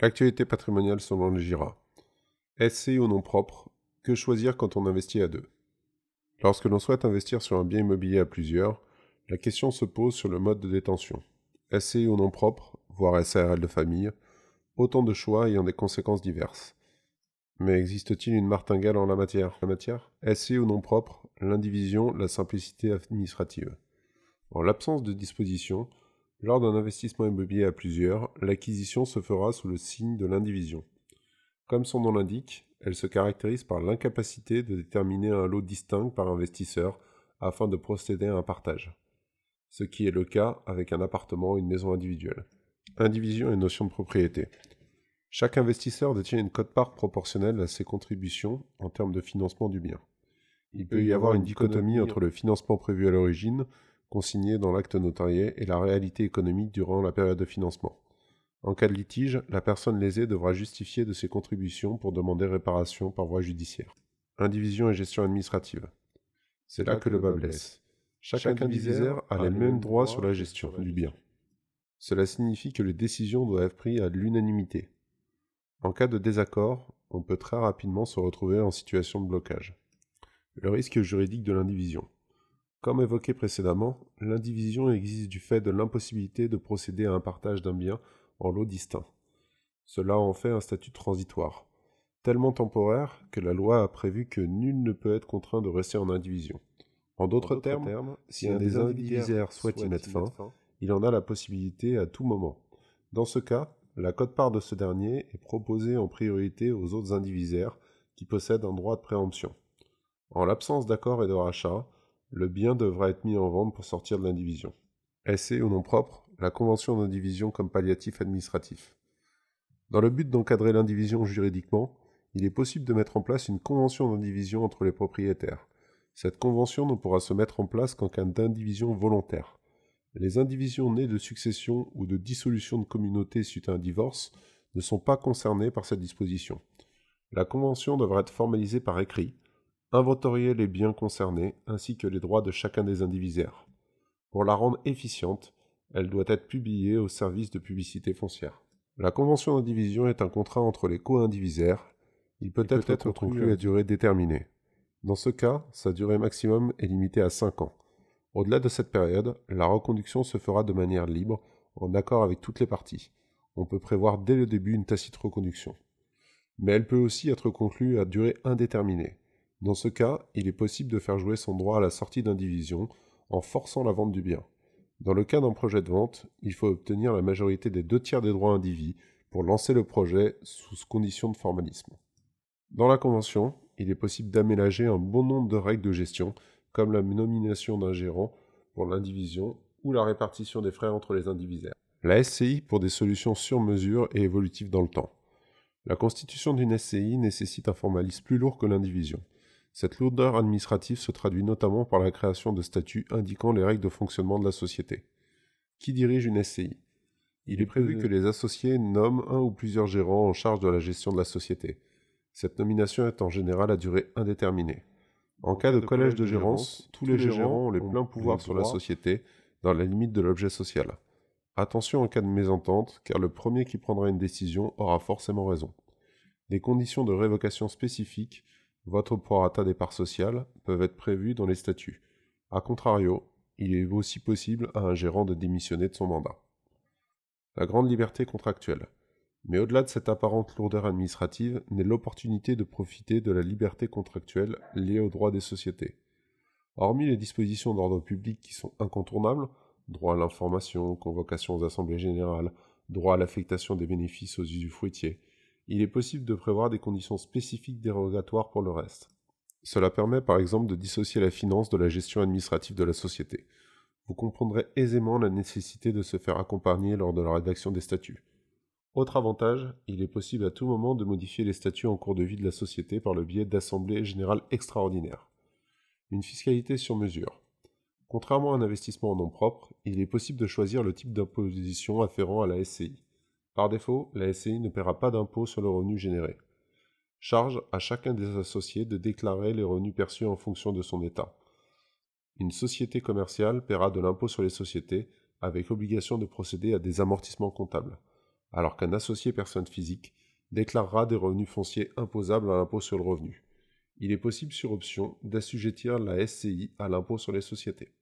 L'actualité patrimoniale selon le GIRA. SCI ou nom propre, que choisir quand on investit à deux? Lorsque l'on souhaite investir sur un bien immobilier à plusieurs, la question se pose sur le mode de détention. SCI ou nom propre, voire SARL de famille, autant de choix ayant des conséquences diverses. Mais existe-t-il une martingale en la matière, la matière? SCI ou nom propre, l'indivision, la simplicité administrative? En l'absence de disposition, lors d'un investissement immobilier à plusieurs, l'acquisition se fera sous le signe de l'indivision. Comme son nom l'indique, elle se caractérise par l'incapacité de déterminer un lot distinct par investisseur afin de procéder à un partage. Ce qui est le cas avec un appartement ou une maison individuelle. Indivision et notion de propriété. Chaque investisseur détient une cote-part proportionnelle à ses contributions en termes de financement du bien. Il peut y avoir une dichotomie entre le financement prévu à l'origine consigné dans l'acte notarié et la réalité économique durant la période de financement. En cas de litige, la personne lésée devra justifier de ses contributions pour demander réparation par voie judiciaire. Indivision et gestion administrative. C'est là que le bas blesse. Chaque indivisaire a les mêmes droits sur la gestion du bien. Cela signifie que les décisions doivent être prises à l'unanimité. En cas de désaccord, on peut très rapidement se retrouver en situation de blocage. Le risque juridique de l'indivision. Comme évoqué précédemment, l'indivision existe du fait de l'impossibilité de procéder à un partage d'un bien en lots distincts. Cela en fait un statut transitoire, tellement temporaire que la loi a prévu que nul ne peut être contraint de rester en indivision. En d'autres termes, si un des indivisaires souhaite y mettre fin, il en a la possibilité à tout moment. Dans ce cas, la cote-part de ce dernier est proposée en priorité aux autres indivisaires qui possèdent un droit de préemption. En l'absence d'accord et de rachat, le bien devra être mis en vente pour sortir de l'indivision. SC au nom propre, la convention d'indivision comme palliatif administratif. Dans le but d'encadrer l'indivision juridiquement, il est possible de mettre en place une convention d'indivision entre les propriétaires. Cette convention ne pourra se mettre en place qu'en cas d'indivision volontaire. Les indivisions nées de succession ou de dissolution de communauté suite à un divorce ne sont pas concernées par cette disposition. La convention devra être formalisée par écrit, inventorier les biens concernés ainsi que les droits de chacun des indivisaires. Pour la rendre efficiente, elle doit être publiée au service de publicité foncière. La convention d'indivision est un contrat entre les co-indivisaires. Il peut, être, être conclu à durée déterminée. Dans ce cas, sa durée maximum est limitée à 5 ans. Au-delà de cette période, la reconduction se fera de manière libre, en accord avec toutes les parties. On peut prévoir dès le début une tacite reconduction. Mais elle peut aussi être conclue à durée indéterminée. Dans ce cas, il est possible de faire jouer son droit à la sortie d'indivision en forçant la vente du bien. Dans le cas d'un projet de vente, il faut obtenir la majorité des deux tiers des droits indivis pour lancer le projet sous condition de formalisme. Dans la convention, il est possible d'aménager un bon nombre de règles de gestion, comme la nomination d'un gérant pour l'indivision ou la répartition des frais entre les indivisaires. La SCI pour des solutions sur mesure et évolutives dans le temps. La constitution d'une SCI nécessite un formalisme plus lourd que l'indivision. Cette lourdeur administrative se traduit notamment par la création de statuts indiquant les règles de fonctionnement de la société. Qui dirige une SCI Il est prévu que les associés nomment un ou plusieurs gérants en charge de la gestion de la société. Cette nomination est en général à durée indéterminée. En cas de collège de gérance, tous les gérants ont les pleins pouvoirs sur la société dans la limite de l'objet social. Attention en cas de mésentente, car le premier qui prendra une décision aura forcément raison. Des conditions de révocation spécifiques votre prorata des parts sociales peuvent être prévues dans les statuts. A contrario, il est aussi possible à un gérant de démissionner de son mandat. La grande liberté contractuelle. Mais au-delà de cette apparente lourdeur administrative n'est l'opportunité de profiter de la liberté contractuelle liée aux droits des sociétés. Hormis les dispositions d'ordre public qui sont incontournables, droit à l'information, convocation aux assemblées générales, droit à l'affectation des bénéfices aux usufruitiers, il est possible de prévoir des conditions spécifiques dérogatoires pour le reste. Cela permet par exemple de dissocier la finance de la gestion administrative de la société. Vous comprendrez aisément la nécessité de se faire accompagner lors de la rédaction des statuts. Autre avantage, il est possible à tout moment de modifier les statuts en cours de vie de la société par le biais d'assemblées générales extraordinaires. Une fiscalité sur mesure. Contrairement à un investissement en nom propre, il est possible de choisir le type d'imposition afférent à la SCI. Par défaut, la SCI ne paiera pas d'impôt sur le revenu généré. Charge à chacun des associés de déclarer les revenus perçus en fonction de son état. Une société commerciale paiera de l'impôt sur les sociétés avec obligation de procéder à des amortissements comptables. alors qu'un associé personne physique déclarera des revenus fonciers imposables à l'impôt sur le revenu. Il est possible sur option d'assujettir la SCI à l'impôt sur les sociétés.